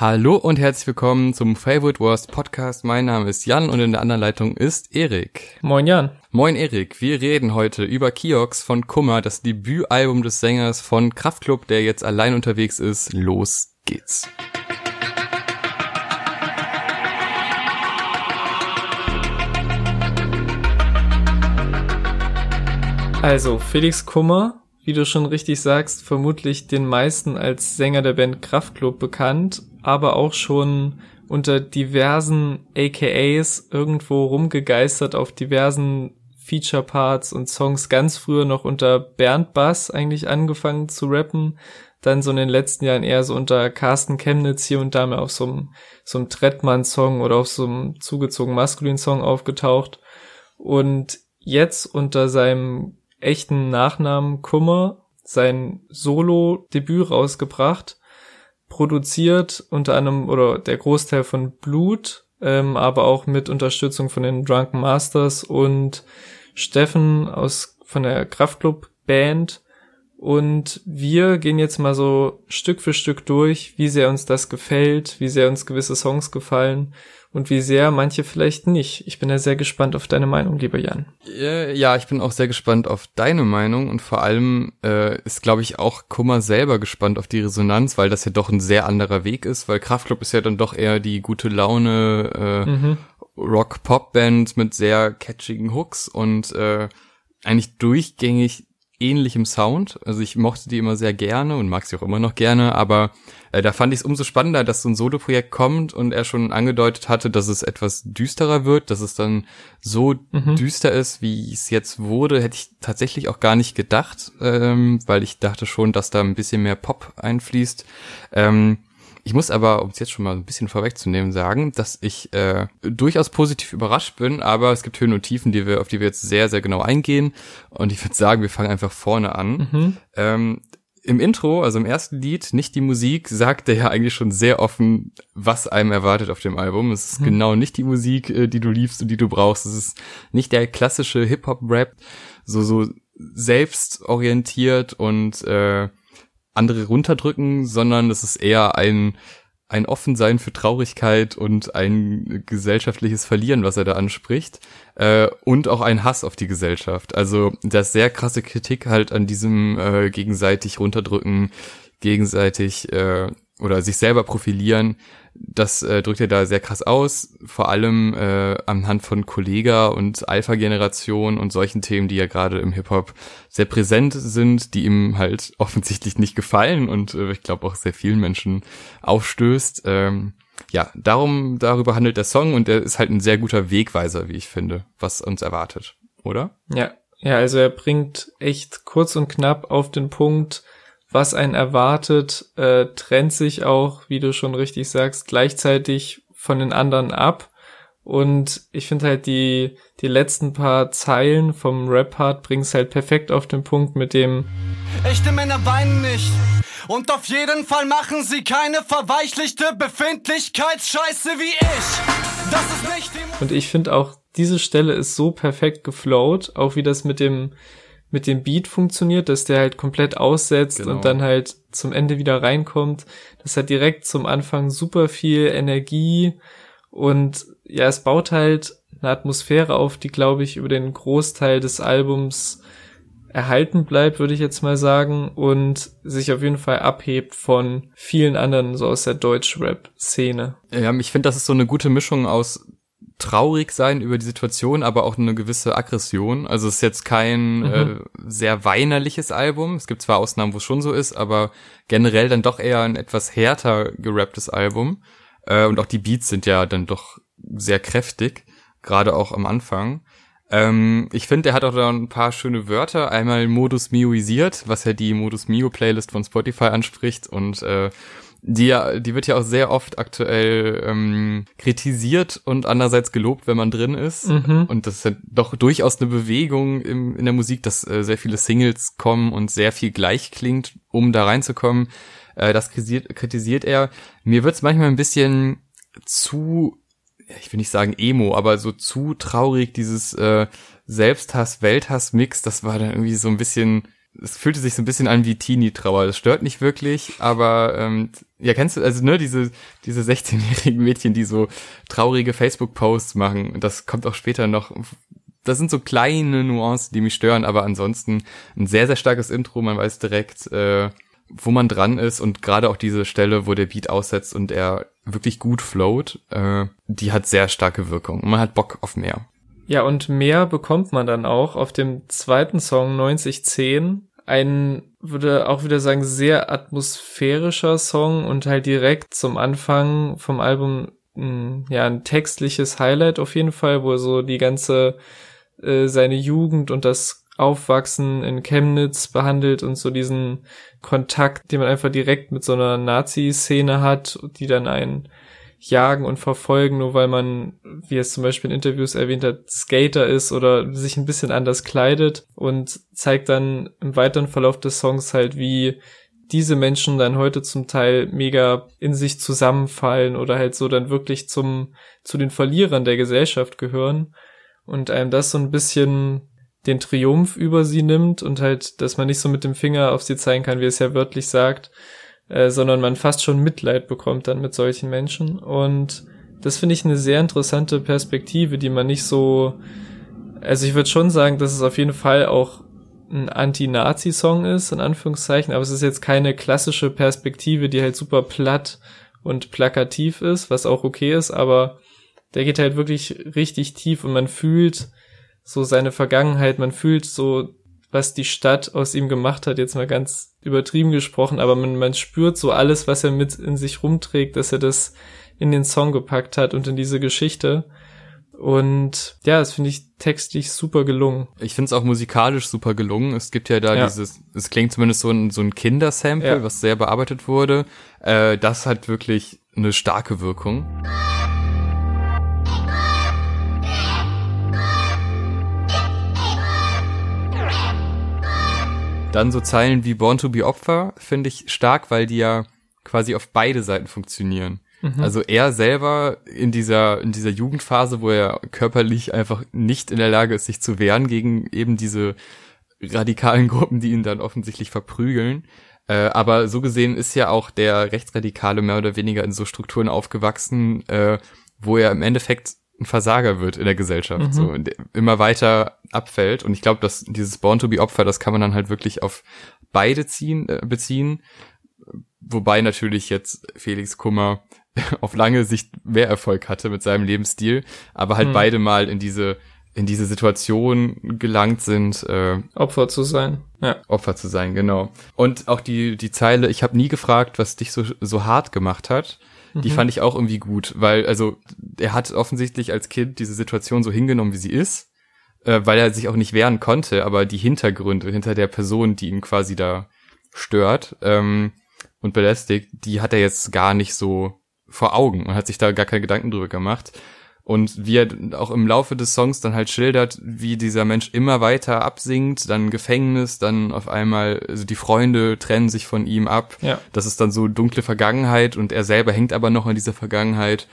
Hallo und herzlich willkommen zum Favorite Worst Podcast. Mein Name ist Jan und in der anderen Leitung ist Erik. Moin Jan. Moin Erik, wir reden heute über Kiox von Kummer, das Debütalbum des Sängers von Kraftklub, der jetzt allein unterwegs ist. Los geht's. Also, Felix Kummer, wie du schon richtig sagst, vermutlich den meisten als Sänger der Band Kraftklub bekannt, aber auch schon unter diversen AKAs irgendwo rumgegeistert auf diversen Feature Parts und Songs ganz früher noch unter Bernd Bass eigentlich angefangen zu rappen, dann so in den letzten Jahren eher so unter Carsten Chemnitz hier und da mal auf so einem, so einem Trettmann-Song oder auf so einem zugezogen maskulin Song aufgetaucht. Und jetzt unter seinem echten Nachnamen Kummer sein Solo-Debüt rausgebracht, produziert unter anderem oder der Großteil von Blut, ähm, aber auch mit Unterstützung von den Drunken Masters und Steffen aus von der Kraftclub Band. Und wir gehen jetzt mal so Stück für Stück durch, wie sehr uns das gefällt, wie sehr uns gewisse Songs gefallen und wie sehr manche vielleicht nicht. Ich bin ja sehr gespannt auf deine Meinung, lieber Jan. Ja, ich bin auch sehr gespannt auf deine Meinung und vor allem äh, ist, glaube ich, auch Kummer selber gespannt auf die Resonanz, weil das ja doch ein sehr anderer Weg ist, weil Kraftclub ist ja dann doch eher die gute Laune äh, mhm. Rock-Pop-Band mit sehr catchigen Hooks und äh, eigentlich durchgängig ähnlichem Sound. Also ich mochte die immer sehr gerne und mag sie auch immer noch gerne, aber äh, da fand ich es umso spannender, dass so ein Solo-Projekt kommt und er schon angedeutet hatte, dass es etwas düsterer wird, dass es dann so mhm. düster ist, wie es jetzt wurde, hätte ich tatsächlich auch gar nicht gedacht, ähm, weil ich dachte schon, dass da ein bisschen mehr Pop einfließt. Ähm, ich muss aber, um es jetzt schon mal ein bisschen vorwegzunehmen, sagen, dass ich äh, durchaus positiv überrascht bin, aber es gibt Höhen und Tiefen, die wir, auf die wir jetzt sehr, sehr genau eingehen. Und ich würde sagen, wir fangen einfach vorne an. Mhm. Ähm, im Intro, also im ersten Lied, nicht die Musik, sagt er ja eigentlich schon sehr offen, was einem erwartet auf dem Album. Es ist mhm. genau nicht die Musik, äh, die du liebst und die du brauchst. Es ist nicht der klassische Hip-Hop-Rap, so, so selbstorientiert und äh, andere runterdrücken, sondern es ist eher ein, ein Offensein für Traurigkeit und ein gesellschaftliches Verlieren, was er da anspricht, äh, und auch ein Hass auf die Gesellschaft. Also das sehr krasse Kritik halt an diesem äh, gegenseitig runterdrücken, gegenseitig äh, oder sich selber profilieren, das äh, drückt er da sehr krass aus, vor allem äh, anhand von Kollega und Alpha-Generation und solchen Themen, die ja gerade im Hip-Hop sehr präsent sind, die ihm halt offensichtlich nicht gefallen und äh, ich glaube auch sehr vielen Menschen aufstößt. Ähm, ja, darum, darüber handelt der Song und er ist halt ein sehr guter Wegweiser, wie ich finde, was uns erwartet, oder? Ja, ja, also er bringt echt kurz und knapp auf den Punkt, was einen erwartet, äh, trennt sich auch, wie du schon richtig sagst, gleichzeitig von den anderen ab. Und ich finde halt die, die letzten paar Zeilen vom Rap-Part bringt's halt perfekt auf den Punkt mit dem Echte Männer weinen nicht. Und auf jeden Fall machen sie keine verweichlichte Befindlichkeitsscheiße wie ich. Das ist nicht die Und ich finde auch, diese Stelle ist so perfekt geflowt, auch wie das mit dem, mit dem Beat funktioniert, dass der halt komplett aussetzt genau. und dann halt zum Ende wieder reinkommt. Das hat direkt zum Anfang super viel Energie und ja, es baut halt eine Atmosphäre auf, die glaube ich über den Großteil des Albums erhalten bleibt, würde ich jetzt mal sagen, und sich auf jeden Fall abhebt von vielen anderen so aus der Deutsch-Rap-Szene. Ja, ich finde, das ist so eine gute Mischung aus traurig sein über die Situation, aber auch eine gewisse Aggression. Also es ist jetzt kein mhm. äh, sehr weinerliches Album. Es gibt zwar Ausnahmen, wo es schon so ist, aber generell dann doch eher ein etwas härter gerapptes Album. Äh, und auch die Beats sind ja dann doch sehr kräftig, gerade auch am Anfang. Ähm, ich finde, er hat auch da ein paar schöne Wörter. Einmal Modus Mioisiert, was ja die Modus Mio Playlist von Spotify anspricht und äh, die, die wird ja auch sehr oft aktuell ähm, kritisiert und andererseits gelobt, wenn man drin ist. Mhm. Und das ist ja doch durchaus eine Bewegung im, in der Musik, dass äh, sehr viele Singles kommen und sehr viel gleich klingt, um da reinzukommen. Äh, das kritisiert, kritisiert er. Mir wird's manchmal ein bisschen zu, ich will nicht sagen emo, aber so zu traurig, dieses äh, Selbsthass-Welthass-Mix, das war dann irgendwie so ein bisschen es fühlte sich so ein bisschen an wie Teenie-Trauer. Das stört nicht wirklich, aber ähm, ja, kennst du, also ne, diese, diese 16-jährigen Mädchen, die so traurige Facebook-Posts machen, das kommt auch später noch. Das sind so kleine Nuancen, die mich stören, aber ansonsten ein sehr, sehr starkes Intro, man weiß direkt, äh, wo man dran ist und gerade auch diese Stelle, wo der Beat aussetzt und er wirklich gut float, äh, die hat sehr starke Wirkung. Und man hat Bock auf mehr. Ja, und mehr bekommt man dann auch auf dem zweiten Song 9010. Ein, würde auch wieder sagen, sehr atmosphärischer Song und halt direkt zum Anfang vom Album mh, ja ein textliches Highlight auf jeden Fall, wo so die ganze äh, seine Jugend und das Aufwachsen in Chemnitz behandelt und so diesen Kontakt, den man einfach direkt mit so einer Nazi-Szene hat, die dann einen jagen und verfolgen, nur weil man, wie es zum Beispiel in Interviews erwähnt hat, Skater ist oder sich ein bisschen anders kleidet und zeigt dann im weiteren Verlauf des Songs halt, wie diese Menschen dann heute zum Teil mega in sich zusammenfallen oder halt so dann wirklich zum, zu den Verlierern der Gesellschaft gehören und einem das so ein bisschen den Triumph über sie nimmt und halt, dass man nicht so mit dem Finger auf sie zeigen kann, wie es ja wörtlich sagt, äh, sondern man fast schon Mitleid bekommt dann mit solchen Menschen. Und das finde ich eine sehr interessante Perspektive, die man nicht so, also ich würde schon sagen, dass es auf jeden Fall auch ein Anti-Nazi-Song ist, in Anführungszeichen, aber es ist jetzt keine klassische Perspektive, die halt super platt und plakativ ist, was auch okay ist, aber der geht halt wirklich richtig tief und man fühlt so seine Vergangenheit, man fühlt so was die Stadt aus ihm gemacht hat, jetzt mal ganz übertrieben gesprochen, aber man, man spürt so alles, was er mit in sich rumträgt, dass er das in den Song gepackt hat und in diese Geschichte. Und ja, das finde ich textlich super gelungen. Ich finde es auch musikalisch super gelungen. Es gibt ja da ja. dieses, es klingt zumindest so ein, so ein Kindersample, ja. was sehr bearbeitet wurde. Äh, das hat wirklich eine starke Wirkung. Dann so Zeilen wie Born to be Opfer finde ich stark, weil die ja quasi auf beide Seiten funktionieren. Mhm. Also er selber in dieser, in dieser Jugendphase, wo er körperlich einfach nicht in der Lage ist, sich zu wehren gegen eben diese radikalen Gruppen, die ihn dann offensichtlich verprügeln. Äh, aber so gesehen ist ja auch der Rechtsradikale mehr oder weniger in so Strukturen aufgewachsen, äh, wo er im Endeffekt ein Versager wird in der Gesellschaft, mhm. so immer weiter abfällt. Und ich glaube, dass dieses Born to be Opfer, das kann man dann halt wirklich auf beide ziehen, äh, beziehen. Wobei natürlich jetzt Felix Kummer auf lange Sicht mehr Erfolg hatte mit seinem Lebensstil, aber halt mhm. beide mal in diese in diese Situation gelangt sind, äh, Opfer zu sein. Ja. Opfer zu sein, genau. Und auch die die Zeile, ich habe nie gefragt, was dich so so hart gemacht hat die mhm. fand ich auch irgendwie gut, weil, also, er hat offensichtlich als Kind diese Situation so hingenommen, wie sie ist, äh, weil er sich auch nicht wehren konnte, aber die Hintergründe hinter der Person, die ihn quasi da stört ähm, und belästigt, die hat er jetzt gar nicht so vor Augen und hat sich da gar keine Gedanken drüber gemacht und wie er auch im Laufe des Songs dann halt schildert, wie dieser Mensch immer weiter absinkt, dann Gefängnis, dann auf einmal, also die Freunde trennen sich von ihm ab. Ja. Das ist dann so dunkle Vergangenheit und er selber hängt aber noch in dieser Vergangenheit.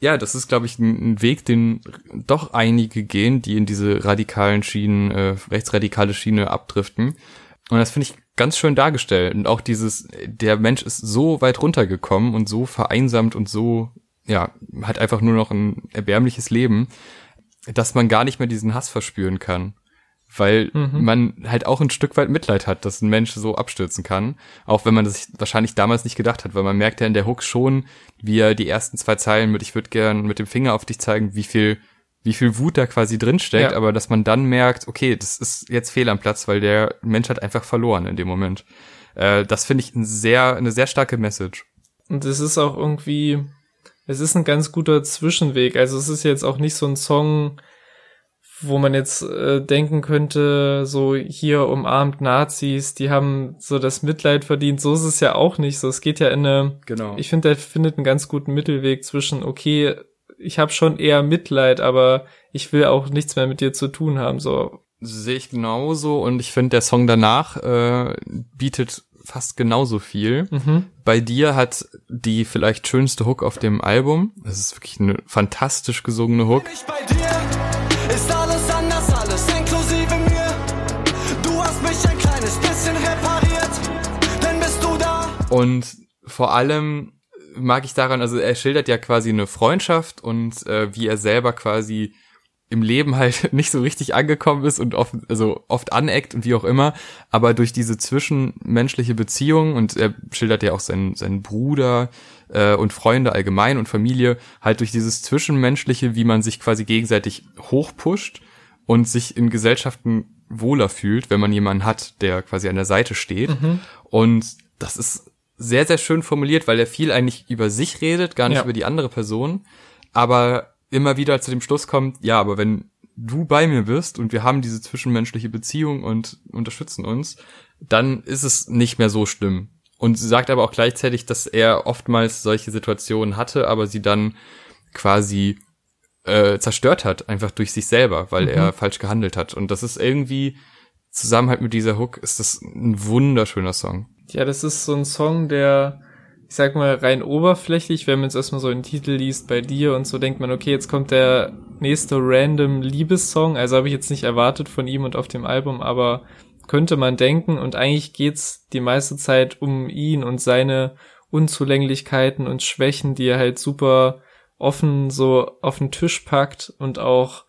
Ja, das ist, glaube ich, ein, ein, Weg, den doch einige gehen, die in diese radikalen Schienen, äh, rechtsradikale Schiene abdriften. Und das finde ich ganz schön dargestellt. Und auch dieses, der Mensch ist so weit runtergekommen und so vereinsamt und so ja, hat einfach nur noch ein erbärmliches Leben, dass man gar nicht mehr diesen Hass verspüren kann. Weil mhm. man halt auch ein Stück weit Mitleid hat, dass ein Mensch so abstürzen kann. Auch wenn man das wahrscheinlich damals nicht gedacht hat, weil man merkt ja in der Hook schon, wie er die ersten zwei Zeilen mit, ich würde gern mit dem Finger auf dich zeigen, wie viel, wie viel Wut da quasi drinsteckt, ja. aber dass man dann merkt, okay, das ist jetzt fehl am Platz, weil der Mensch hat einfach verloren in dem Moment. Äh, das finde ich ein sehr, eine sehr starke Message. Und es ist auch irgendwie, es ist ein ganz guter Zwischenweg. Also es ist jetzt auch nicht so ein Song, wo man jetzt äh, denken könnte, so hier umarmt Nazis, die haben so das Mitleid verdient. So ist es ja auch nicht. So, es geht ja in eine. Genau. Ich finde, der findet einen ganz guten Mittelweg zwischen, okay, ich habe schon eher Mitleid, aber ich will auch nichts mehr mit dir zu tun haben. So sehe ich genauso und ich finde, der Song danach äh, bietet fast genauso viel. Mhm. Bei dir hat die vielleicht schönste Hook auf dem Album, das ist wirklich eine fantastisch gesungene Hook. Bei dir Und vor allem mag ich daran, also er schildert ja quasi eine Freundschaft und äh, wie er selber quasi im Leben halt nicht so richtig angekommen ist und oft, also oft aneckt und wie auch immer, aber durch diese zwischenmenschliche Beziehung und er schildert ja auch seinen, seinen Bruder äh, und Freunde allgemein und Familie, halt durch dieses Zwischenmenschliche, wie man sich quasi gegenseitig hochpusht und sich in Gesellschaften wohler fühlt, wenn man jemanden hat, der quasi an der Seite steht. Mhm. Und das ist sehr, sehr schön formuliert, weil er viel eigentlich über sich redet, gar nicht ja. über die andere Person, aber immer wieder zu dem Schluss kommt, ja, aber wenn du bei mir bist und wir haben diese zwischenmenschliche Beziehung und unterstützen uns, dann ist es nicht mehr so schlimm. Und sie sagt aber auch gleichzeitig, dass er oftmals solche Situationen hatte, aber sie dann quasi äh, zerstört hat, einfach durch sich selber, weil mhm. er falsch gehandelt hat. Und das ist irgendwie, zusammen halt mit dieser Hook, ist das ein wunderschöner Song. Ja, das ist so ein Song, der, ich sag mal, rein oberflächlich, wenn man jetzt erstmal so einen Titel liest bei dir und so denkt man, okay, jetzt kommt der nächste random Liebessong. Also habe ich jetzt nicht erwartet von ihm und auf dem Album, aber könnte man denken. Und eigentlich geht's die meiste Zeit um ihn und seine Unzulänglichkeiten und Schwächen, die er halt super offen so auf den Tisch packt und auch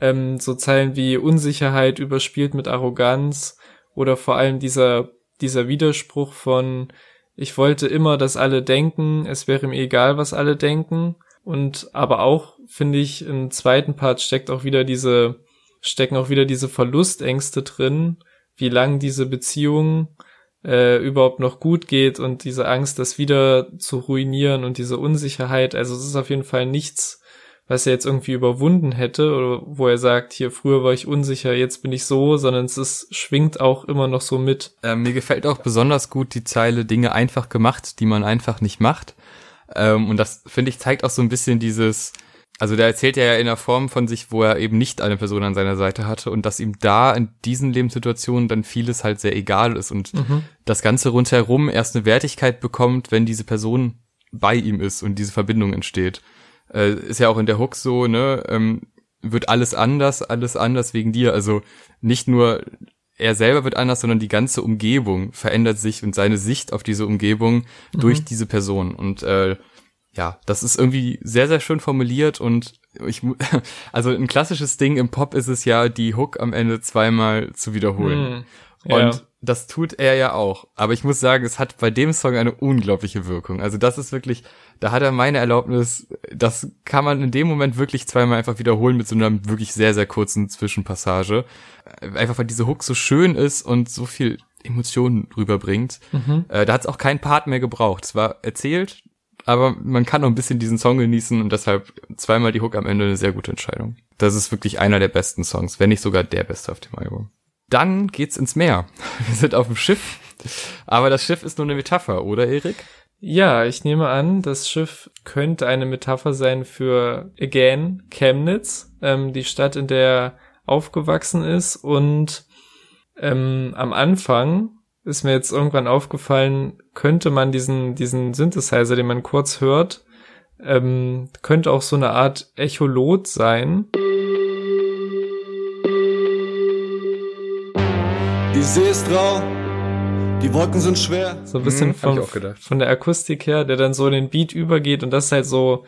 ähm, so Zeilen wie Unsicherheit überspielt mit Arroganz oder vor allem dieser dieser Widerspruch von ich wollte immer, dass alle denken, es wäre mir egal, was alle denken. Und aber auch, finde ich, im zweiten Part steckt auch wieder diese, stecken auch wieder diese Verlustängste drin, wie lang diese Beziehung äh, überhaupt noch gut geht und diese Angst, das wieder zu ruinieren und diese Unsicherheit. Also es ist auf jeden Fall nichts, was er jetzt irgendwie überwunden hätte oder wo er sagt, hier früher war ich unsicher, jetzt bin ich so, sondern es ist, schwingt auch immer noch so mit. Ähm, mir gefällt auch besonders gut die Zeile Dinge einfach gemacht, die man einfach nicht macht. Ähm, und das finde ich zeigt auch so ein bisschen dieses, also der erzählt ja in der Form von sich, wo er eben nicht eine Person an seiner Seite hatte und dass ihm da in diesen Lebenssituationen dann vieles halt sehr egal ist und mhm. das Ganze rundherum erst eine Wertigkeit bekommt, wenn diese Person bei ihm ist und diese Verbindung entsteht äh, ist ja auch in der Hook so, ne, ähm, wird alles anders, alles anders wegen dir. Also nicht nur er selber wird anders, sondern die ganze Umgebung verändert sich und seine Sicht auf diese Umgebung mhm. durch diese Person. Und äh, ja, das ist irgendwie sehr, sehr schön formuliert und ich, also ein klassisches Ding im Pop ist es ja, die Hook am Ende zweimal zu wiederholen. Mhm. Ja. Und das tut er ja auch. Aber ich muss sagen, es hat bei dem Song eine unglaubliche Wirkung. Also das ist wirklich, da hat er meine Erlaubnis, das kann man in dem Moment wirklich zweimal einfach wiederholen mit so einer wirklich sehr, sehr kurzen Zwischenpassage. Einfach weil diese Hook so schön ist und so viel Emotionen rüberbringt. Mhm. Äh, da hat es auch keinen Part mehr gebraucht. Es war erzählt, aber man kann noch ein bisschen diesen Song genießen und deshalb zweimal die Hook am Ende eine sehr gute Entscheidung. Das ist wirklich einer der besten Songs, wenn nicht sogar der beste auf dem Album. Dann geht's ins Meer. Wir sind auf dem Schiff. Aber das Schiff ist nur eine Metapher, oder Erik? Ja, ich nehme an, das Schiff könnte eine Metapher sein für again Chemnitz, ähm, die Stadt, in der er aufgewachsen ist. Und ähm, am Anfang ist mir jetzt irgendwann aufgefallen, könnte man diesen diesen Synthesizer, den man kurz hört, ähm, könnte auch so eine Art Echolot sein. Die See ist rau, die Wolken sind schwer. So ein bisschen hm, von, von der Akustik her, der dann so in den Beat übergeht und das ist halt so,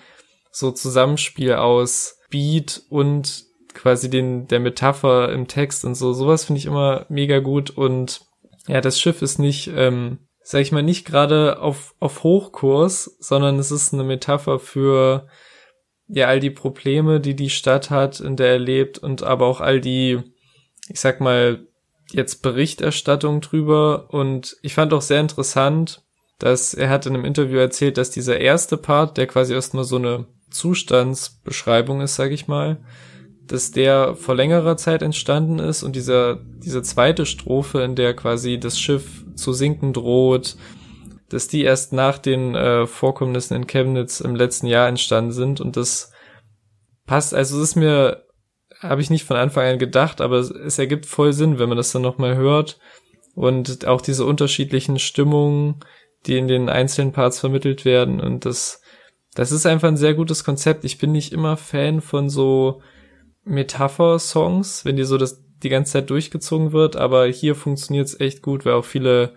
so Zusammenspiel aus Beat und quasi den, der Metapher im Text und so. Sowas finde ich immer mega gut und ja, das Schiff ist nicht, ähm, sag ich mal, nicht gerade auf, auf Hochkurs, sondern es ist eine Metapher für ja all die Probleme, die die Stadt hat, in der er lebt und aber auch all die, ich sag mal, jetzt Berichterstattung drüber und ich fand auch sehr interessant, dass er hat in einem Interview erzählt, dass dieser erste Part, der quasi erstmal so eine Zustandsbeschreibung ist, sag ich mal, dass der vor längerer Zeit entstanden ist und dieser, diese zweite Strophe, in der quasi das Schiff zu sinken droht, dass die erst nach den äh, Vorkommnissen in Chemnitz im letzten Jahr entstanden sind und das passt, also es ist mir habe ich nicht von Anfang an gedacht, aber es, es ergibt voll Sinn, wenn man das dann nochmal hört. Und auch diese unterschiedlichen Stimmungen, die in den einzelnen Parts vermittelt werden. Und das, das ist einfach ein sehr gutes Konzept. Ich bin nicht immer Fan von so Metapher-Songs, wenn die so das die ganze Zeit durchgezogen wird, aber hier funktioniert es echt gut, weil auch viele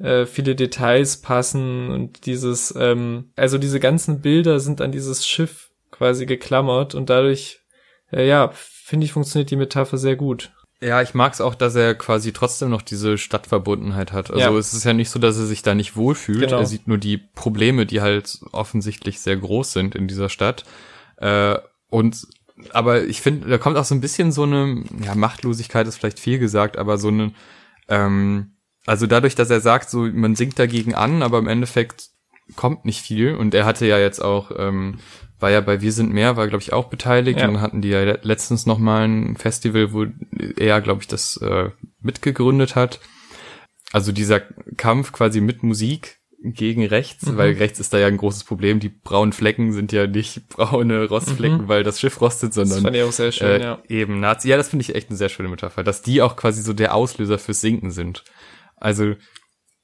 äh, viele Details passen und dieses, ähm, also diese ganzen Bilder sind an dieses Schiff quasi geklammert und dadurch, äh, ja, finde ich, funktioniert die Metapher sehr gut. Ja, ich mag es auch, dass er quasi trotzdem noch diese Stadtverbundenheit hat. Also ja. es ist ja nicht so, dass er sich da nicht wohlfühlt. Genau. Er sieht nur die Probleme, die halt offensichtlich sehr groß sind in dieser Stadt. Äh, und aber ich finde, da kommt auch so ein bisschen so eine, ja, Machtlosigkeit ist vielleicht viel gesagt, aber so eine, ähm, also dadurch, dass er sagt, so, man singt dagegen an, aber im Endeffekt kommt nicht viel. Und er hatte ja jetzt auch, ähm, war ja bei Wir sind mehr, war glaube ich auch beteiligt. Ja. Und dann hatten die ja letztens noch mal ein Festival, wo er, glaube ich, das äh, mitgegründet hat. Also dieser Kampf quasi mit Musik gegen rechts, mhm. weil rechts ist da ja ein großes Problem. Die braunen Flecken sind ja nicht braune Rostflecken, mhm. weil das Schiff rostet, sondern das fand ich auch sehr schön, äh, ja. eben Nazi. Ja, das finde ich echt eine sehr schöne Metapher, dass die auch quasi so der Auslöser fürs Sinken sind. Also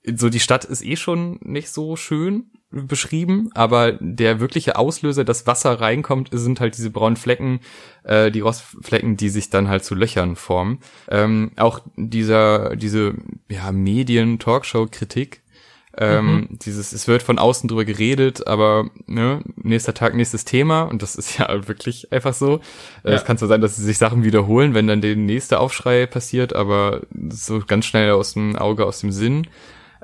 so die Stadt ist eh schon nicht so schön beschrieben, aber der wirkliche Auslöser, dass Wasser reinkommt, sind halt diese braunen Flecken, äh, die Rostflecken, die sich dann halt zu Löchern formen. Ähm, auch dieser diese ja Medien-Talkshow-Kritik ähm, mhm. Dieses, es wird von außen drüber geredet, aber ne, nächster Tag, nächstes Thema und das ist ja wirklich einfach so. Äh, ja. Es kann zwar sein, dass sich Sachen wiederholen, wenn dann der nächste Aufschrei passiert, aber so ganz schnell aus dem Auge, aus dem Sinn.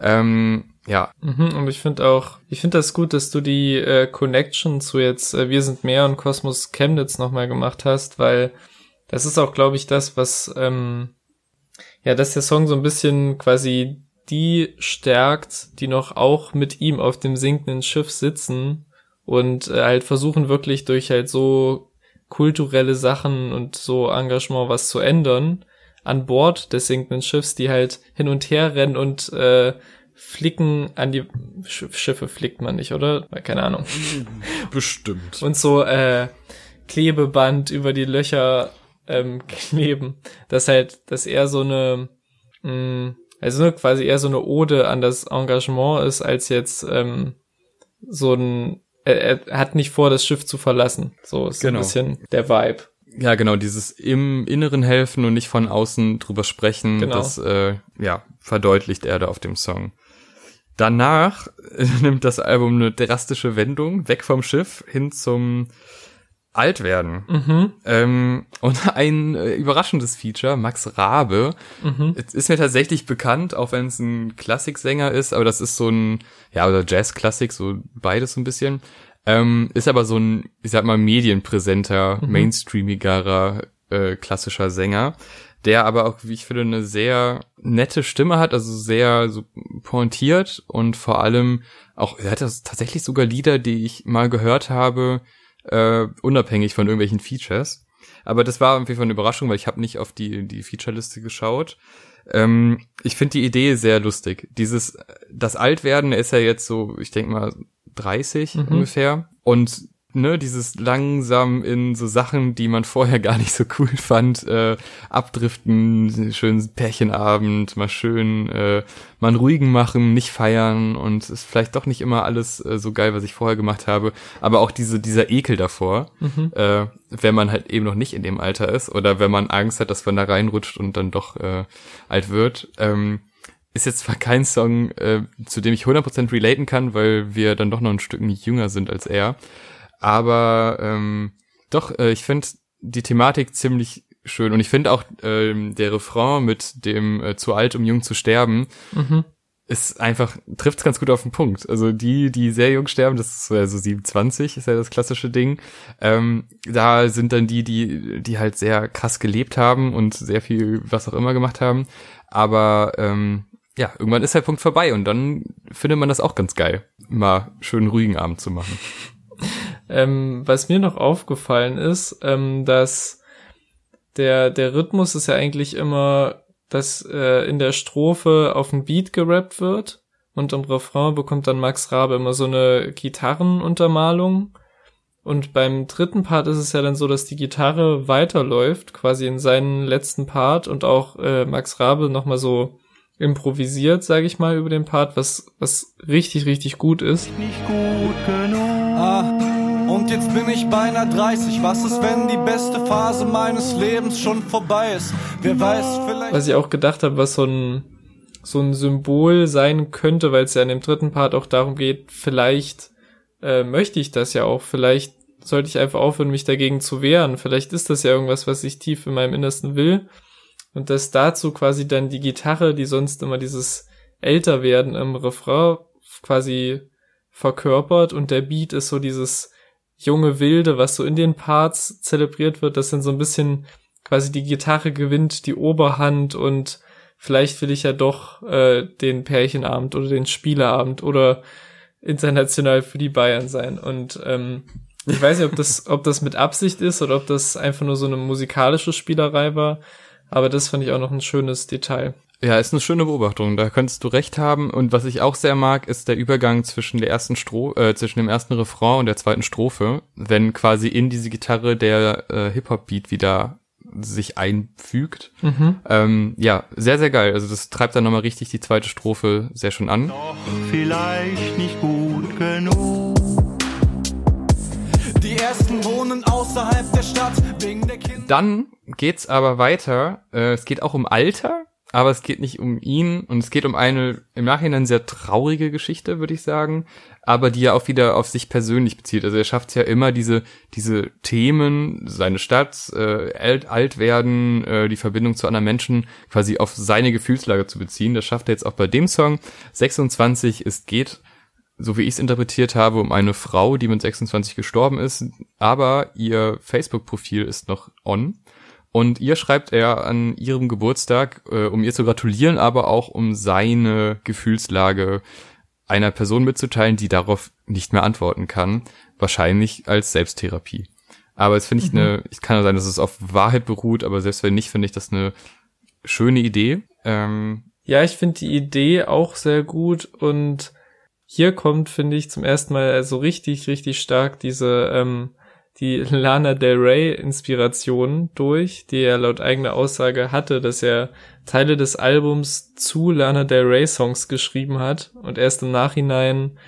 Ähm, ja. Mhm, und ich finde auch, ich finde das gut, dass du die äh, Connection zu jetzt äh, Wir sind mehr und Kosmos Chemnitz nochmal gemacht hast, weil das ist auch, glaube ich, das, was ähm, ja, dass der Song so ein bisschen quasi die stärkt, die noch auch mit ihm auf dem sinkenden Schiff sitzen und äh, halt versuchen wirklich durch halt so kulturelle Sachen und so Engagement was zu ändern an Bord des sinkenden Schiffs, die halt hin und her rennen und äh, flicken an die Sch Schiffe flickt man nicht, oder? Keine Ahnung. Bestimmt. Und so äh, Klebeband über die Löcher ähm, kleben. Das halt, dass er so eine mh, mm, also quasi eher so eine Ode an das Engagement ist, als jetzt ähm, so ein, er, er hat nicht vor, das Schiff zu verlassen. So ist genau. ein bisschen der Vibe. Ja, genau, dieses im Inneren helfen und nicht von außen drüber sprechen, genau. das äh, ja, verdeutlicht er da auf dem Song. Danach nimmt das Album eine drastische Wendung, weg vom Schiff hin zum alt werden. Mhm. Ähm, und ein äh, überraschendes Feature, Max Rabe, mhm. ist mir tatsächlich bekannt, auch wenn es ein Klassiksänger ist, aber das ist so ein, ja, oder Jazz-Klassik, so beides so ein bisschen. Ähm, ist aber so ein, ich sag mal, medienpräsenter, mhm. mainstreamigerer, äh, klassischer Sänger, der aber auch, wie ich finde, eine sehr nette Stimme hat, also sehr so pointiert und vor allem auch, er hat tatsächlich sogar Lieder, die ich mal gehört habe, äh, unabhängig von irgendwelchen Features. Aber das war irgendwie von eine Überraschung, weil ich habe nicht auf die, die Featureliste geschaut. Ähm, ich finde die Idee sehr lustig. Dieses, das Altwerden ist ja jetzt so, ich denke mal, 30 mhm. ungefähr. Und ne, dieses langsam in so Sachen, die man vorher gar nicht so cool fand, äh, abdriften, schön Pärchenabend, mal schön äh, mal einen ruhigen machen, nicht feiern und ist vielleicht doch nicht immer alles äh, so geil, was ich vorher gemacht habe, aber auch diese dieser Ekel davor, mhm. äh, wenn man halt eben noch nicht in dem Alter ist oder wenn man Angst hat, dass man da reinrutscht und dann doch äh, alt wird. Ähm, ist jetzt zwar kein Song, äh, zu dem ich 100% relaten kann, weil wir dann doch noch ein Stück jünger sind als er. Aber ähm, doch, äh, ich finde die Thematik ziemlich schön. Und ich finde auch ähm, der Refrain mit dem äh, zu alt, um jung zu sterben, mhm. ist einfach, trifft es ganz gut auf den Punkt. Also die, die sehr jung sterben, das ist so also 27, ist ja das klassische Ding. Ähm, da sind dann die, die, die halt sehr krass gelebt haben und sehr viel was auch immer gemacht haben. Aber ähm, ja, irgendwann ist der Punkt vorbei und dann findet man das auch ganz geil, mal schönen ruhigen Abend zu machen. Ähm, was mir noch aufgefallen ist, ähm, dass der, der Rhythmus ist ja eigentlich immer, dass äh, in der Strophe auf ein Beat gerappt wird und im Refrain bekommt dann Max Rabe immer so eine Gitarrenuntermalung. Und beim dritten Part ist es ja dann so, dass die Gitarre weiterläuft, quasi in seinen letzten Part und auch äh, Max Rabe nochmal so improvisiert, sage ich mal, über den Part, was, was richtig, richtig gut ist. Nicht gut genug. Ah. Und jetzt bin ich beinahe 30. Was ist, wenn die beste Phase meines Lebens schon vorbei ist? Wer weiß, vielleicht. Was ich auch gedacht habe, was so ein so ein Symbol sein könnte, weil es ja in dem dritten Part auch darum geht, vielleicht äh, möchte ich das ja auch, vielleicht sollte ich einfach aufhören, mich dagegen zu wehren. Vielleicht ist das ja irgendwas, was ich tief in meinem Innersten will. Und dass dazu quasi dann die Gitarre, die sonst immer dieses Älterwerden im Refrain quasi verkörpert und der Beat ist so dieses junge Wilde, was so in den Parts zelebriert wird, dass dann so ein bisschen quasi die Gitarre gewinnt die Oberhand und vielleicht will ich ja doch äh, den Pärchenabend oder den Spieleabend oder international für die Bayern sein. Und ähm, ich weiß nicht, ob das, ob das mit Absicht ist oder ob das einfach nur so eine musikalische Spielerei war. Aber das fand ich auch noch ein schönes Detail. Ja, ist eine schöne Beobachtung. Da könntest du recht haben. Und was ich auch sehr mag, ist der Übergang zwischen der ersten Stro äh, zwischen dem ersten Refrain und der zweiten Strophe, wenn quasi in diese Gitarre der äh, Hip-Hop-Beat wieder sich einfügt. Mhm. Ähm, ja, sehr, sehr geil. Also das treibt dann nochmal richtig die zweite Strophe sehr schön an. Doch vielleicht nicht gut genug. Die ersten wohnen außerhalb der Stadt wegen der Kinder. Dann geht's aber weiter. Äh, es geht auch um Alter aber es geht nicht um ihn und es geht um eine im Nachhinein sehr traurige Geschichte, würde ich sagen, aber die ja auch wieder auf sich persönlich bezieht. Also er schafft ja immer diese diese Themen, seine Stadt, äh, alt, alt werden, äh, die Verbindung zu anderen Menschen quasi auf seine Gefühlslage zu beziehen. Das schafft er jetzt auch bei dem Song 26. Es geht so wie ich es interpretiert habe, um eine Frau, die mit 26 gestorben ist, aber ihr Facebook-Profil ist noch on. Und ihr schreibt er an ihrem Geburtstag, äh, um ihr zu gratulieren, aber auch um seine Gefühlslage einer Person mitzuteilen, die darauf nicht mehr antworten kann. Wahrscheinlich als Selbsttherapie. Aber es finde ich mhm. eine, ich kann ja sein, dass es auf Wahrheit beruht, aber selbst wenn nicht, finde ich das eine schöne Idee. Ähm, ja, ich finde die Idee auch sehr gut und hier kommt, finde ich, zum ersten Mal so richtig, richtig stark diese ähm, die Lana Del Rey Inspiration durch, die er laut eigener Aussage hatte, dass er Teile des Albums zu Lana Del Rey Songs geschrieben hat und erst im Nachhinein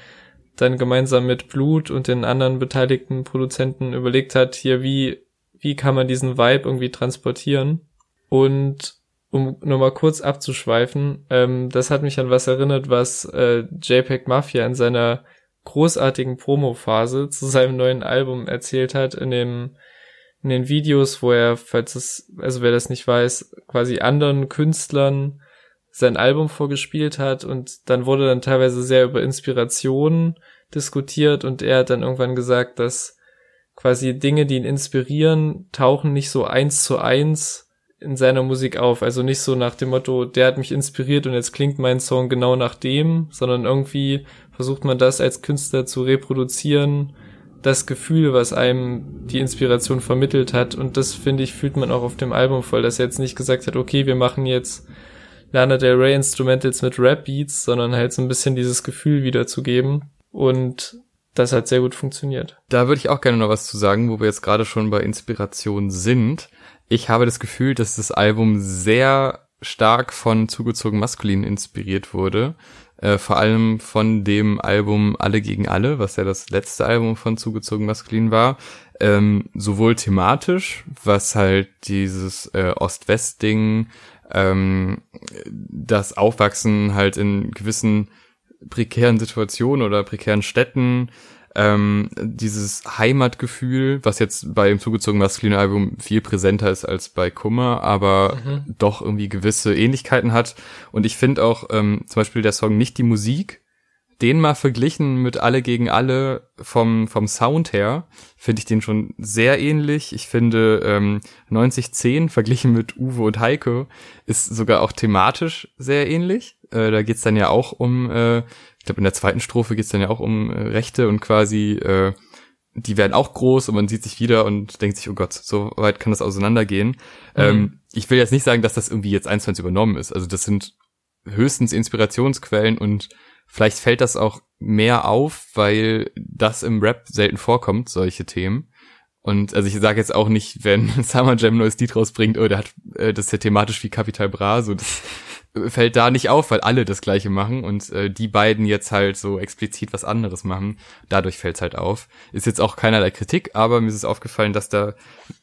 dann gemeinsam mit Blut und den anderen beteiligten Produzenten überlegt hat, hier wie, wie kann man diesen Vibe irgendwie transportieren? Und um nochmal kurz abzuschweifen, ähm, das hat mich an was erinnert, was äh, JPEG Mafia in seiner großartigen Promo-Phase zu seinem neuen Album erzählt hat in dem in den Videos, wo er, falls es, also wer das nicht weiß, quasi anderen Künstlern sein Album vorgespielt hat und dann wurde dann teilweise sehr über Inspiration diskutiert und er hat dann irgendwann gesagt, dass quasi Dinge, die ihn inspirieren, tauchen nicht so eins zu eins in seiner Musik auf. Also nicht so nach dem Motto, der hat mich inspiriert und jetzt klingt mein Song genau nach dem, sondern irgendwie versucht man das als Künstler zu reproduzieren, das Gefühl, was einem die Inspiration vermittelt hat. Und das, finde ich, fühlt man auch auf dem Album voll, dass er jetzt nicht gesagt hat, okay, wir machen jetzt Lana Del Rey Instrumentals mit Rap Beats, sondern halt so ein bisschen dieses Gefühl wiederzugeben. Und das hat sehr gut funktioniert. Da würde ich auch gerne noch was zu sagen, wo wir jetzt gerade schon bei Inspiration sind. Ich habe das Gefühl, dass das Album sehr stark von zugezogen maskulin inspiriert wurde. Äh, vor allem von dem Album Alle gegen Alle, was ja das letzte Album von zugezogen maskulin war. Ähm, sowohl thematisch, was halt dieses äh, Ost-West-Ding, ähm, das Aufwachsen halt in gewissen prekären Situationen oder prekären Städten, ähm, dieses Heimatgefühl, was jetzt bei dem zugezogenen maskulinen Album viel präsenter ist als bei Kummer, aber mhm. doch irgendwie gewisse Ähnlichkeiten hat. Und ich finde auch ähm, zum Beispiel der Song nicht die Musik, den mal verglichen mit Alle gegen Alle vom, vom Sound her, finde ich den schon sehr ähnlich. Ich finde ähm, 9010 verglichen mit Uwe und Heike ist sogar auch thematisch sehr ähnlich. Äh, da geht's dann ja auch um äh, ich glaube, in der zweiten Strophe geht es dann ja auch um äh, Rechte und quasi, äh, die werden auch groß und man sieht sich wieder und denkt sich, oh Gott, so weit kann das auseinandergehen. Mhm. Ähm, ich will jetzt nicht sagen, dass das irgendwie jetzt eins zu eins übernommen ist. Also das sind höchstens Inspirationsquellen und vielleicht fällt das auch mehr auf, weil das im Rap selten vorkommt, solche Themen. Und also ich sage jetzt auch nicht, wenn Summer Jam neues Lied rausbringt, oh, der hat äh, das ist ja thematisch wie Capital Bra, so das fällt da nicht auf, weil alle das gleiche machen und äh, die beiden jetzt halt so explizit was anderes machen. Dadurch fällt's halt auf. Ist jetzt auch keinerlei Kritik, aber mir ist es aufgefallen, dass da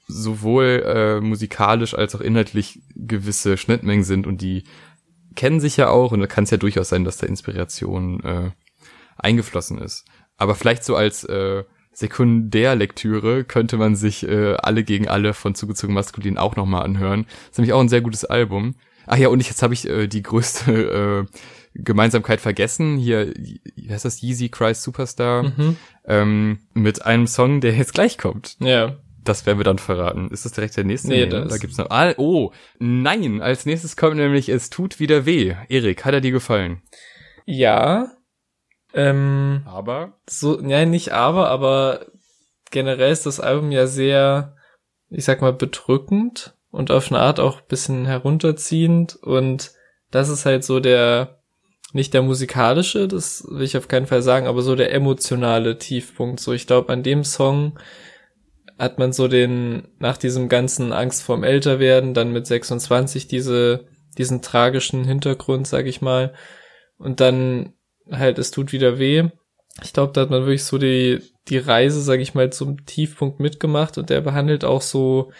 sowohl äh, musikalisch als auch inhaltlich gewisse Schnittmengen sind und die kennen sich ja auch und da kann es ja durchaus sein, dass da Inspiration äh, eingeflossen ist. Aber vielleicht so als äh, Sekundärlektüre könnte man sich äh, alle gegen alle von zugezogen maskulin auch nochmal anhören. Das ist nämlich auch ein sehr gutes Album. Ach ja, und ich, jetzt habe ich äh, die größte äh, Gemeinsamkeit vergessen. Hier, wie heißt das? Yeezy Christ Superstar. Mhm. Ähm, mit einem Song, der jetzt gleich kommt. Ja. Das werden wir dann verraten. Ist das direkt der nächste? Nee, das da gibt's noch. Ah, oh, nein. Als nächstes kommt nämlich Es tut wieder weh. Erik, hat er dir gefallen? Ja. Ähm, aber? So, ja, nicht aber, aber generell ist das Album ja sehr, ich sag mal, bedrückend und auf eine Art auch bisschen herunterziehend und das ist halt so der, nicht der musikalische, das will ich auf keinen Fall sagen, aber so der emotionale Tiefpunkt. So, ich glaube, an dem Song hat man so den, nach diesem ganzen Angst vorm Älterwerden, dann mit 26 diese, diesen tragischen Hintergrund, sag ich mal. Und dann halt, es tut wieder weh. Ich glaube, da hat man wirklich so die, die Reise, sag ich mal, zum Tiefpunkt mitgemacht und der behandelt auch so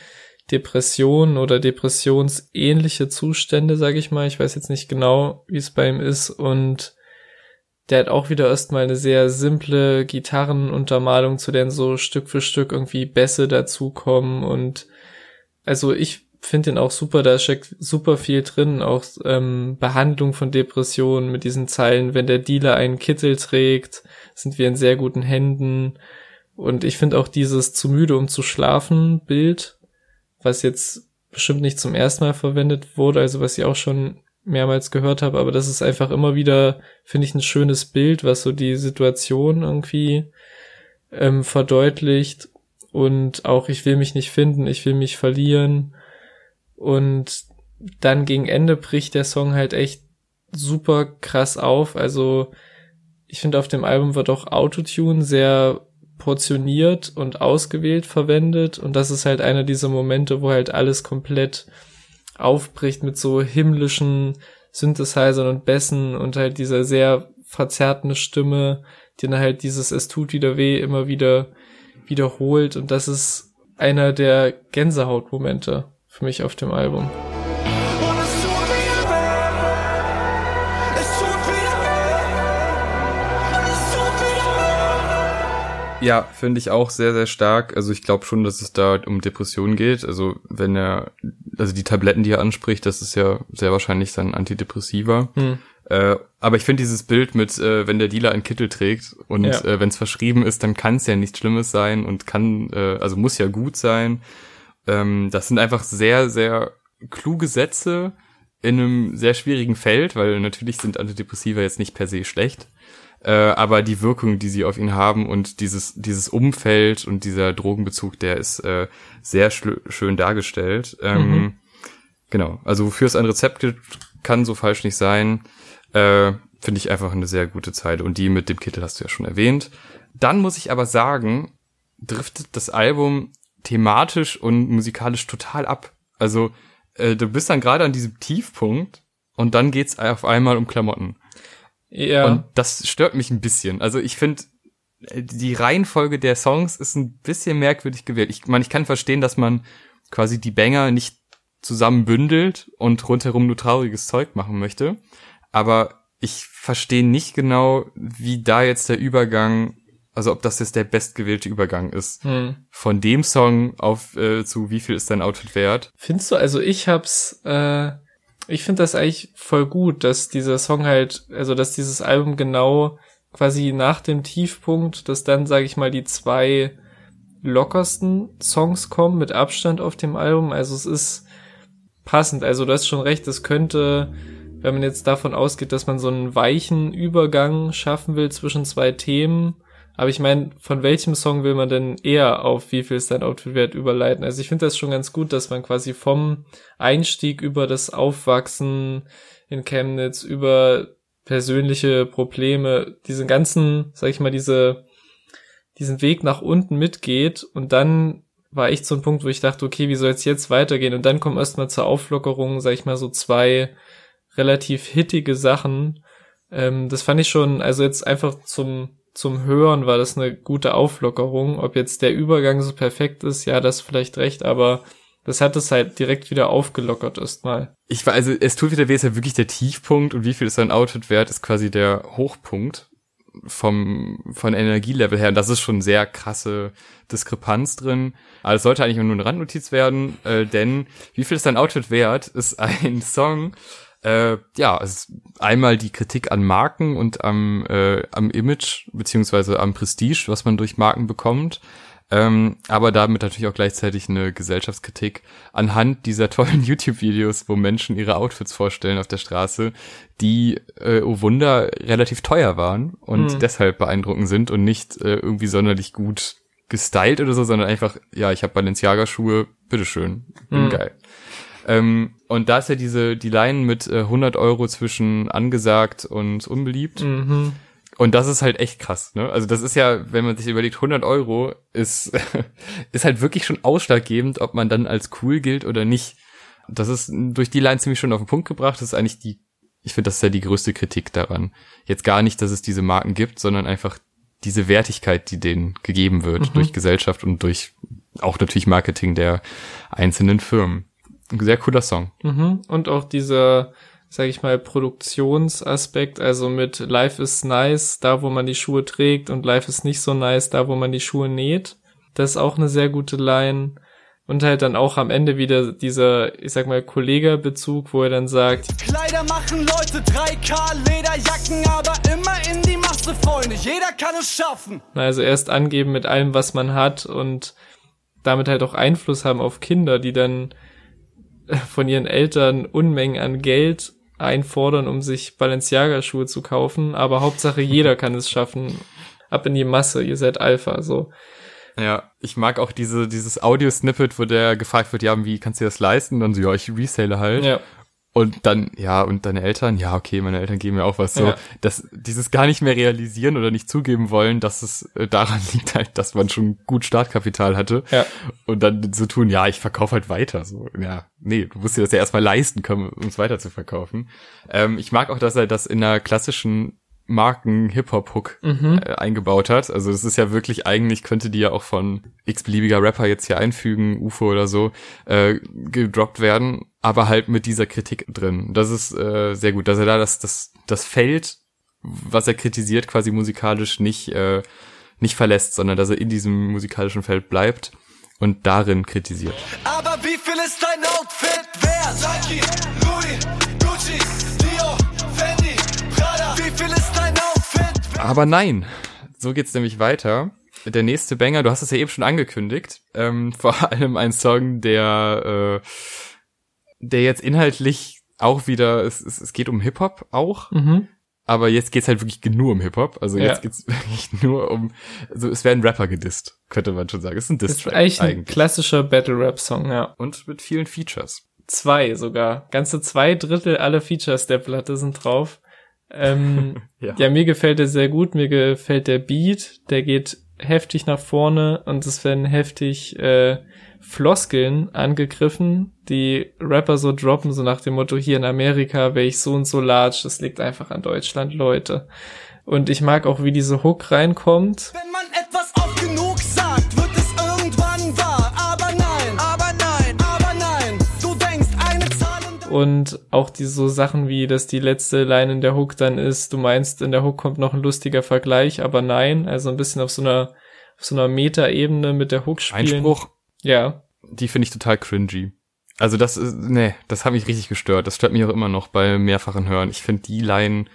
Depressionen oder depressionsähnliche Zustände, sage ich mal. Ich weiß jetzt nicht genau, wie es bei ihm ist. Und der hat auch wieder erstmal eine sehr simple Gitarrenuntermalung, zu denen so Stück für Stück irgendwie Bässe dazukommen. Und also ich finde den auch super, da steckt super viel drin, auch ähm, Behandlung von Depressionen mit diesen Zeilen, wenn der Dealer einen Kittel trägt, sind wir in sehr guten Händen. Und ich finde auch dieses zu müde, um zu schlafen Bild was jetzt bestimmt nicht zum ersten Mal verwendet wurde, also was ich auch schon mehrmals gehört habe, aber das ist einfach immer wieder, finde ich, ein schönes Bild, was so die Situation irgendwie ähm, verdeutlicht. Und auch ich will mich nicht finden, ich will mich verlieren. Und dann gegen Ende bricht der Song halt echt super krass auf, also ich finde auf dem Album wird auch Autotune sehr portioniert und ausgewählt verwendet. Und das ist halt einer dieser Momente, wo halt alles komplett aufbricht mit so himmlischen Synthesizern und Bässen und halt dieser sehr verzerrten Stimme, die dann halt dieses Es tut wieder weh immer wieder wiederholt und das ist einer der Gänsehautmomente für mich auf dem Album. Ja, finde ich auch sehr, sehr stark. Also ich glaube schon, dass es da um Depressionen geht. Also wenn er, also die Tabletten, die er anspricht, das ist ja sehr wahrscheinlich sein Antidepressiva. Hm. Äh, aber ich finde dieses Bild mit, äh, wenn der Dealer einen Kittel trägt und ja. äh, wenn es verschrieben ist, dann kann es ja nichts Schlimmes sein und kann, äh, also muss ja gut sein. Ähm, das sind einfach sehr, sehr kluge Sätze in einem sehr schwierigen Feld, weil natürlich sind Antidepressiva jetzt nicht per se schlecht äh, aber die Wirkung, die sie auf ihn haben und dieses, dieses Umfeld und dieser Drogenbezug, der ist äh, sehr schön dargestellt. Ähm, mhm. Genau, also wofür es ein Rezept gibt, kann so falsch nicht sein. Äh, Finde ich einfach eine sehr gute Zeile. Und die mit dem Kittel hast du ja schon erwähnt. Dann muss ich aber sagen, driftet das Album thematisch und musikalisch total ab. Also äh, du bist dann gerade an diesem Tiefpunkt und dann geht's auf einmal um Klamotten. Ja. Und das stört mich ein bisschen. Also ich finde, die Reihenfolge der Songs ist ein bisschen merkwürdig gewählt. Ich meine, ich kann verstehen, dass man quasi die Banger nicht zusammen bündelt und rundherum nur trauriges Zeug machen möchte. Aber ich verstehe nicht genau, wie da jetzt der Übergang, also ob das jetzt der bestgewählte Übergang ist. Hm. Von dem Song auf äh, zu wie viel ist dein Outfit wert? Findest du, also ich hab's äh, ich finde das eigentlich voll gut, dass dieser Song halt, also dass dieses Album genau quasi nach dem Tiefpunkt, dass dann, sage ich mal, die zwei lockersten Songs kommen mit Abstand auf dem Album. Also es ist passend. Also du hast schon recht, es könnte, wenn man jetzt davon ausgeht, dass man so einen weichen Übergang schaffen will zwischen zwei Themen, aber ich meine, von welchem Song will man denn eher auf wie viel ist dein Outfit wert überleiten? Also ich finde das schon ganz gut, dass man quasi vom Einstieg über das Aufwachsen in Chemnitz, über persönliche Probleme, diesen ganzen, sag ich mal, diese, diesen Weg nach unten mitgeht und dann war echt so ein Punkt, wo ich dachte, okay, wie soll es jetzt weitergehen? Und dann kommen erstmal zur Auflockerung, sag ich mal, so zwei relativ hittige Sachen. Ähm, das fand ich schon, also jetzt einfach zum zum Hören war das eine gute Auflockerung. Ob jetzt der Übergang so perfekt ist, ja, das vielleicht recht, aber Das hat es halt direkt wieder aufgelockert erstmal. Ich war, also es tut wieder weh, ist ja wirklich der Tiefpunkt und wie viel ist sein Outfit wert, ist quasi der Hochpunkt vom, von Energielevel her. Und das ist schon sehr krasse Diskrepanz drin. Aber es sollte eigentlich nur eine Randnotiz werden, äh, denn wie viel ist dein Outfit wert, ist ein Song, äh, ja, es ist einmal die Kritik an Marken und am, äh, am Image, beziehungsweise am Prestige, was man durch Marken bekommt. Ähm, aber damit natürlich auch gleichzeitig eine Gesellschaftskritik anhand dieser tollen YouTube-Videos, wo Menschen ihre Outfits vorstellen auf der Straße, die, äh, oh Wunder, relativ teuer waren und mhm. deshalb beeindruckend sind und nicht äh, irgendwie sonderlich gut gestylt oder so, sondern einfach, ja, ich habe Balenciaga-Schuhe, bitteschön, bin mhm. geil. Ähm, und da ist ja diese, die Line mit äh, 100 Euro zwischen angesagt und unbeliebt. Mhm. Und das ist halt echt krass, ne? Also das ist ja, wenn man sich überlegt, 100 Euro ist, ist halt wirklich schon ausschlaggebend, ob man dann als cool gilt oder nicht. Das ist durch die Line ziemlich schon auf den Punkt gebracht. Das ist eigentlich die, ich finde, das ist ja die größte Kritik daran. Jetzt gar nicht, dass es diese Marken gibt, sondern einfach diese Wertigkeit, die denen gegeben wird mhm. durch Gesellschaft und durch auch natürlich Marketing der einzelnen Firmen. Ein sehr cooler Song. Mhm. Und auch dieser, sage ich mal, Produktionsaspekt, also mit Life is nice, da wo man die Schuhe trägt und Life is nicht so nice, da wo man die Schuhe näht. Das ist auch eine sehr gute Line. Und halt dann auch am Ende wieder dieser, ich sag mal, Kollegerbezug, wo er dann sagt, Kleider machen Leute 3K Lederjacken, aber immer in die Masse, Freunde. Jeder kann es schaffen. Also erst angeben mit allem, was man hat und damit halt auch Einfluss haben auf Kinder, die dann von ihren Eltern Unmengen an Geld einfordern, um sich Balenciaga-Schuhe zu kaufen, aber Hauptsache jeder kann es schaffen. Ab in die Masse, ihr seid Alpha, so. Ja, ich mag auch diese, dieses Audio-Snippet, wo der gefragt wird, ja, wie kannst du das leisten? Und dann so, ja, ich resale halt. Ja. Und dann, ja, und deine Eltern, ja, okay, meine Eltern geben mir auch was so. Ja. Das, dieses gar nicht mehr realisieren oder nicht zugeben wollen, dass es äh, daran liegt halt, dass man schon gut Startkapital hatte. Ja. Und dann so tun, ja, ich verkaufe halt weiter. So, ja, nee, du musst dir das ja erstmal leisten können, um es weiter zu verkaufen. Ähm, ich mag auch, dass er das in einer klassischen Marken-Hip-Hop-Hook mhm. äh, eingebaut hat. Also es ist ja wirklich, eigentlich könnte die ja auch von x-beliebiger Rapper jetzt hier einfügen, UFO oder so, äh, gedroppt werden, aber halt mit dieser Kritik drin. Das ist äh, sehr gut, dass er da das, das, das Feld, was er kritisiert, quasi musikalisch nicht, äh, nicht verlässt, sondern dass er in diesem musikalischen Feld bleibt und darin kritisiert. Aber wie viel ist dein Outfit wert? Nike, Louis, Gucci, Dio, Fendi, Prada. Wie viel ist dein Outfit wert? Aber nein, so geht's nämlich weiter. Der nächste Banger, du hast es ja eben schon angekündigt, ähm, vor allem ein Song, der, äh, der jetzt inhaltlich auch wieder, es, es, es geht um Hip-Hop auch, mhm aber jetzt geht's halt wirklich nur um Hip-Hop. Also jetzt ja. geht's wirklich nur um, also es werden Rapper gedisst, könnte man schon sagen. Es ist ein Diss-Track. Ist eigentlich, eigentlich ein klassischer Battle-Rap-Song, ja. Und mit vielen Features. Zwei sogar. Ganze zwei Drittel aller Features der Platte sind drauf. Ähm, ja. ja, mir gefällt der sehr gut. Mir gefällt der Beat. Der geht heftig nach vorne und es werden heftig äh, Floskeln angegriffen, die Rapper so droppen, so nach dem Motto, hier in Amerika wäre ich so und so large, das liegt einfach an Deutschland, Leute. Und ich mag auch, wie diese Hook reinkommt. Wenn man etwas oft genug sagt, wird es irgendwann wahr. Aber nein, aber nein, aber nein, du denkst eine Zahl und... Und auch die so Sachen wie, dass die letzte Line in der Hook dann ist, du meinst, in der Hook kommt noch ein lustiger Vergleich, aber nein, also ein bisschen auf so einer, auf so einer Meta-Ebene mit der Hook spielen. Einspruch. Ja. Die finde ich total cringy. Also das ist, nee, das hat mich richtig gestört. Das stört mich auch immer noch bei mehrfachen Hören. Ich finde die Line,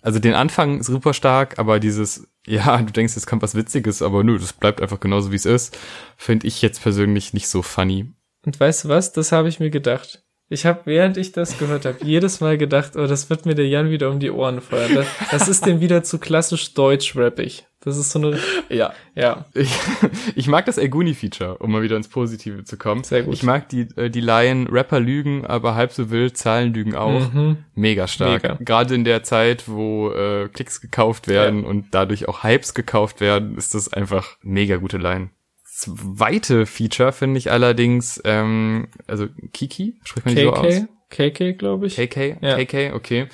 also den Anfang super stark, aber dieses, ja, du denkst, jetzt kommt was Witziges, aber nö, das bleibt einfach genauso wie es ist, finde ich jetzt persönlich nicht so funny. Und weißt du was? Das habe ich mir gedacht. Ich habe, während ich das gehört habe, jedes Mal gedacht, oh, das wird mir der Jan wieder um die Ohren feuern. Das, das ist dem wieder zu klassisch deutsch-rappig. Das ist so eine. Ja. Ja. Ich, ich mag das Elguni-Feature, um mal wieder ins Positive zu kommen. Sehr gut. Ich mag die, äh, die Laien, Rapper lügen, aber halb so wild, Zahlen lügen auch. Mhm. Mega stark. Mega. Gerade in der Zeit, wo äh, Klicks gekauft werden ja. und dadurch auch Hypes gekauft werden, ist das einfach mega gute Line. Zweite Feature finde ich allerdings, ähm, also Kiki, spricht man die so aus? KK, glaube ich. KK, ja. KK, okay.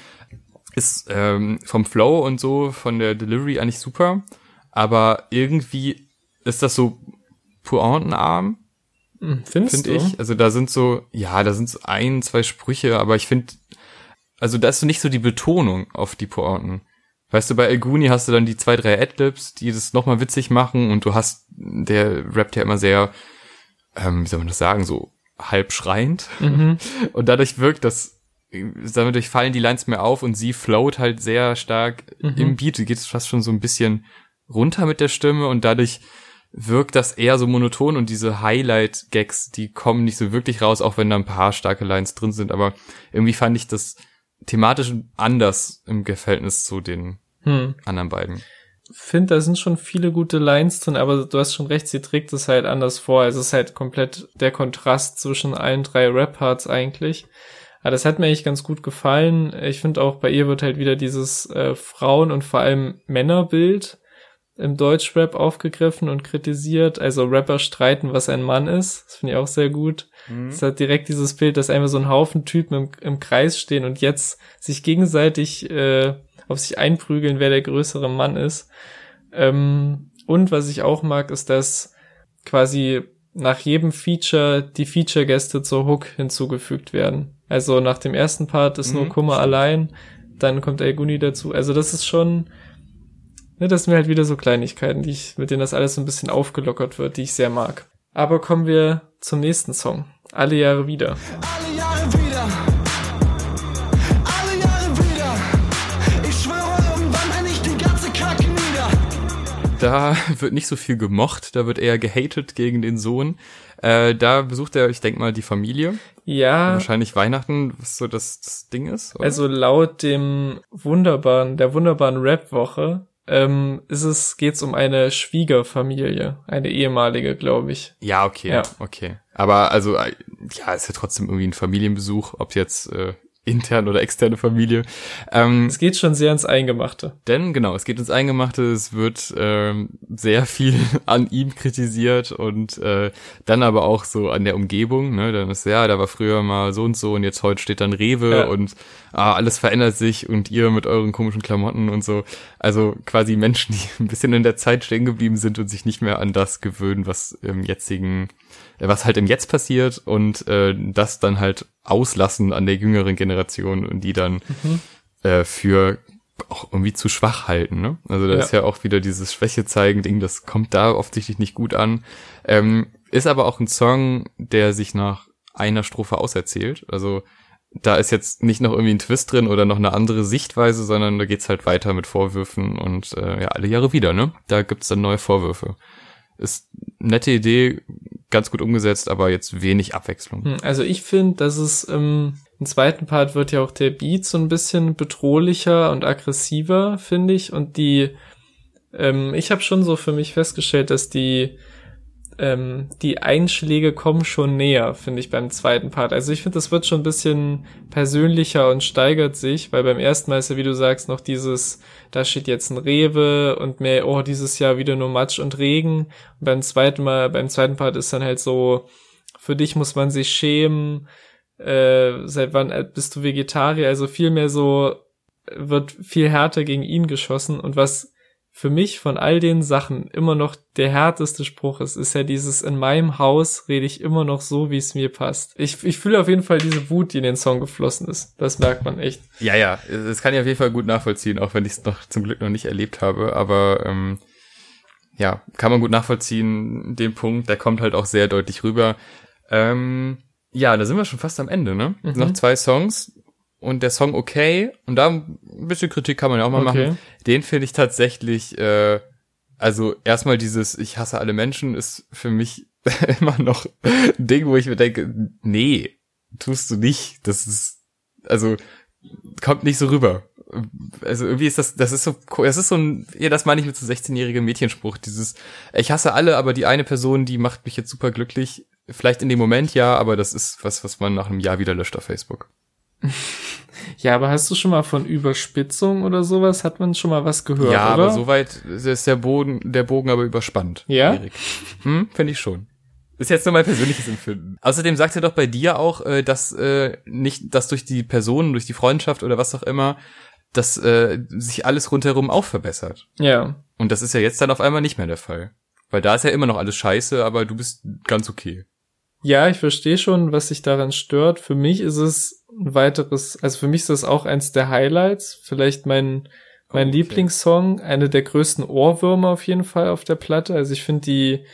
Ist ähm, vom Flow und so, von der Delivery eigentlich super aber irgendwie ist das so pointenarm Hm, Findest finde du? ich. Also da sind so, ja, da sind so ein, zwei Sprüche, aber ich finde, also da ist so nicht so die Betonung auf die Pointen. Weißt du, bei Elguni hast du dann die zwei, drei Adlibs, die das nochmal witzig machen und du hast, der rappt ja immer sehr, ähm, wie soll man das sagen, so halb schreiend. Mhm. Und dadurch wirkt das, dadurch fallen die Lines mehr auf und sie float halt sehr stark Mhm. im Beat. Geht fast schon so ein bisschen runter mit der Stimme und dadurch wirkt das eher so monoton und diese Highlight-Gags, die kommen nicht so wirklich raus, auch wenn da ein paar starke Lines drin sind, aber irgendwie fand ich das thematisch anders im Verhältnis zu den Hm. anderen beiden. finde, da sind schon viele gute Lines drin, aber du hast schon recht, sie trägt es halt anders vor. Es ist halt komplett der Kontrast zwischen allen drei Rap-Parts eigentlich. Aber das hat mir eigentlich ganz gut gefallen. Ich finde auch, bei ihr wird halt wieder dieses äh, Frauen- und vor allem Männerbild im Deutschrap aufgegriffen und kritisiert. Also Rapper streiten, was ein Mann ist. Das finde ich auch sehr gut. Es hat direkt dieses Bild, dass einfach so ein Haufen Typen im, im Kreis stehen und jetzt sich gegenseitig äh, auf sich einprügeln, wer der größere Mann ist. Ähm, und was ich auch mag, ist, dass quasi nach jedem Feature die Feature-Gäste zur Hook hinzugefügt werden. Also nach dem ersten Part ist nur Mhm, Kummer stimmt. allein, dann kommt El Guni dazu. Also das ist schon, ne, das sind mir halt wieder so Kleinigkeiten, die ich, mit denen das alles so ein bisschen aufgelockert wird, die ich sehr mag. Aber kommen wir zum nächsten Song. Alle Jahre wieder. Alle Jahre wieder. Alle Jahre wieder. Ich schwöre, irgendwann bin ich die ganze Kacke nieder. Da wird nicht so viel gemocht, da wird eher gehatet gegen den Sohn. Äh, da besucht er, ich denk mal, die Familie. Ja, Wahrscheinlich Weihnachten, was so das, das Ding ist. oder? Also laut dem wunderbaren, der wunderbaren Rap-Woche ähm, ist es, geht's um eine Schwiegerfamilie, eine ehemalige, glaube ich. Ja, okay, Ja. okay. Aber also, äh, ja, ist ja trotzdem irgendwie ein Familienbesuch, ob jetzt äh, intern oder externe Familie. Ähm, Es geht schon sehr ins Eingemachte. denn genau, es geht ins Eingemachte, es wird ähm, sehr viel an ihm kritisiert und äh, dann aber auch so an der Umgebung. Ne? Dann ist ja, da war früher mal so und so und jetzt heute steht dann Rewe Ja. und ah, alles verändert sich und ihr mit euren komischen Klamotten und so. Also quasi Menschen, die ein bisschen in der Zeit stehen geblieben sind und sich nicht mehr an das gewöhnen, was im jetzigen, was halt im Jetzt passiert und äh, das dann halt auslassen an der jüngeren Generation und die dann äh, für auch irgendwie zu schwach halten, ne? Also da Ja. ist ja auch wieder dieses Schwäche zeigen Ding, das kommt da offensichtlich nicht gut an. Ähm, ist aber auch ein Song, der sich nach einer Strophe auserzählt. Also da ist jetzt nicht noch irgendwie ein Twist drin oder noch eine andere Sichtweise, sondern da geht's halt weiter mit Vorwürfen und äh, ja, alle Jahre wieder, ne? Da gibt's dann neue Vorwürfe. Ist nette Idee, ganz gut umgesetzt, aber jetzt wenig Abwechslung. Hm, Also ich finde, dass es im, im zweiten Part wird ja auch der Beat so ein bisschen bedrohlicher und aggressiver, finde ich. Und die, ähm, ich habe schon so für mich festgestellt, dass die ähm, die Einschläge kommen schon näher, finde ich, beim zweiten Part. Also ich finde, das wird schon ein bisschen persönlicher und steigert sich, weil beim ersten Mal ist ja, wie du sagst, noch dieses, da steht jetzt ein Rewe und mehr, oh, dieses Jahr wieder nur Matsch und Regen. Und beim zweiten Mal, beim zweiten Part ist dann halt so, für dich muss man sich schämen, äh, seit wann äh, bist du Vegetarier? Also viel mehr so, wird viel härter gegen ihn geschossen und was für mich von all den Sachen immer noch der härteste Spruch ist, ist ja dieses, in meinem Haus rede ich immer noch so, wie es mir passt. Ich, ich fühle auf jeden Fall diese Wut, die in den Song geflossen ist. Das merkt man echt. Ja, ja, das kann ich auf jeden Fall gut nachvollziehen, auch wenn ich es noch zum Glück noch nicht erlebt habe. Aber ähm, ja, kann man gut nachvollziehen, den Punkt, der kommt halt auch sehr deutlich rüber. Ähm, ja, da sind wir schon fast am Ende, ne? Mhm. Noch zwei Songs und der Song okay. Und da ein bisschen Kritik kann man ja auch mal Okay. machen. Den finde ich tatsächlich, äh, also erstmal dieses Ich hasse alle Menschen ist für mich immer noch ein Ding, wo ich mir denke, nee, tust du nicht. Das ist, also kommt nicht so rüber. Also irgendwie ist das, das ist so, das ist so ein, ja, das meine ich mit so 16-jährigem Mädchenspruch, dieses, ich hasse alle, aber die eine Person, die macht mich jetzt super glücklich. Vielleicht in dem Moment ja, aber das ist was, was man nach einem Jahr wieder löscht auf Facebook. Ja, aber hast du schon mal von Überspitzung oder sowas? Hat man schon mal was gehört, ja, oder? aber soweit ist der Boden, der Bogen aber überspannt. Ja? Erik. Hm, finde ich schon. Ist jetzt nur mein persönliches Empfinden. Außerdem sagt er doch bei dir auch, äh, dass äh, nicht, dass durch die Personen, durch die Freundschaft oder was auch immer, dass äh, sich alles rundherum auch verbessert. Ja. Und das ist ja jetzt dann auf einmal nicht mehr der Fall. Weil da ist ja immer noch alles scheiße, aber du bist ganz okay. Ja, ich verstehe schon, was sich daran stört. Für mich ist es ein weiteres, also für mich ist das auch eins der Highlights. Vielleicht mein, mein okay. Lieblingssong, eine der größten Ohrwürmer auf jeden Fall auf der Platte. Also ich finde die,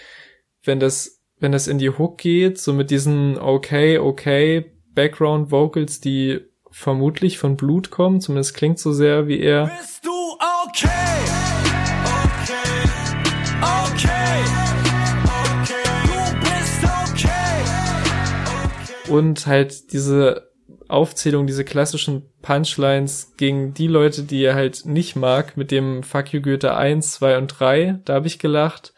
wenn das, wenn das in die Hook geht, so mit diesen okay, okay Background Vocals, die vermutlich von Blut kommen, zumindest klingt so sehr wie er. Bist du okay? Okay, Und halt diese Aufzählung, diese klassischen Punchlines gegen die Leute, die er halt nicht mag, mit dem Fuck you Goethe 1, 2 und 3, da habe ich gelacht.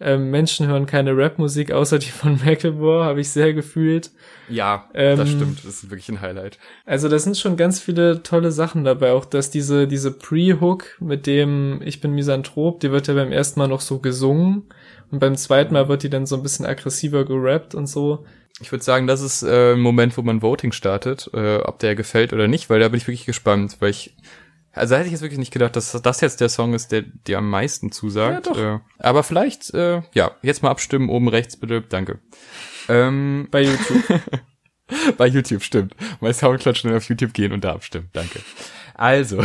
Ähm, Menschen hören keine Rapmusik außer die von Macklemore, habe ich sehr gefühlt. Ja, ähm, das stimmt, das ist wirklich ein Highlight. Also da sind schon ganz viele tolle Sachen dabei, auch dass diese diese Pre-Hook mit dem Ich bin Misanthrop, die wird ja beim ersten Mal noch so gesungen und beim zweiten Mal wird die dann so ein bisschen aggressiver gerappt und so. Ich würde sagen, das ist äh, ein Moment, wo man Voting startet, äh, ob der gefällt oder nicht, weil da bin ich wirklich gespannt, weil ich also hätte ich jetzt wirklich nicht gedacht, dass das jetzt der Song ist, der dir am meisten zusagt. Ja, doch. Äh, aber vielleicht, äh, ja, jetzt mal abstimmen, oben rechts bitte, danke. Ähm, Bei YouTube. Bei YouTube, stimmt. Bei Soundcloud schnell auf YouTube gehen und da abstimmen, danke. Also,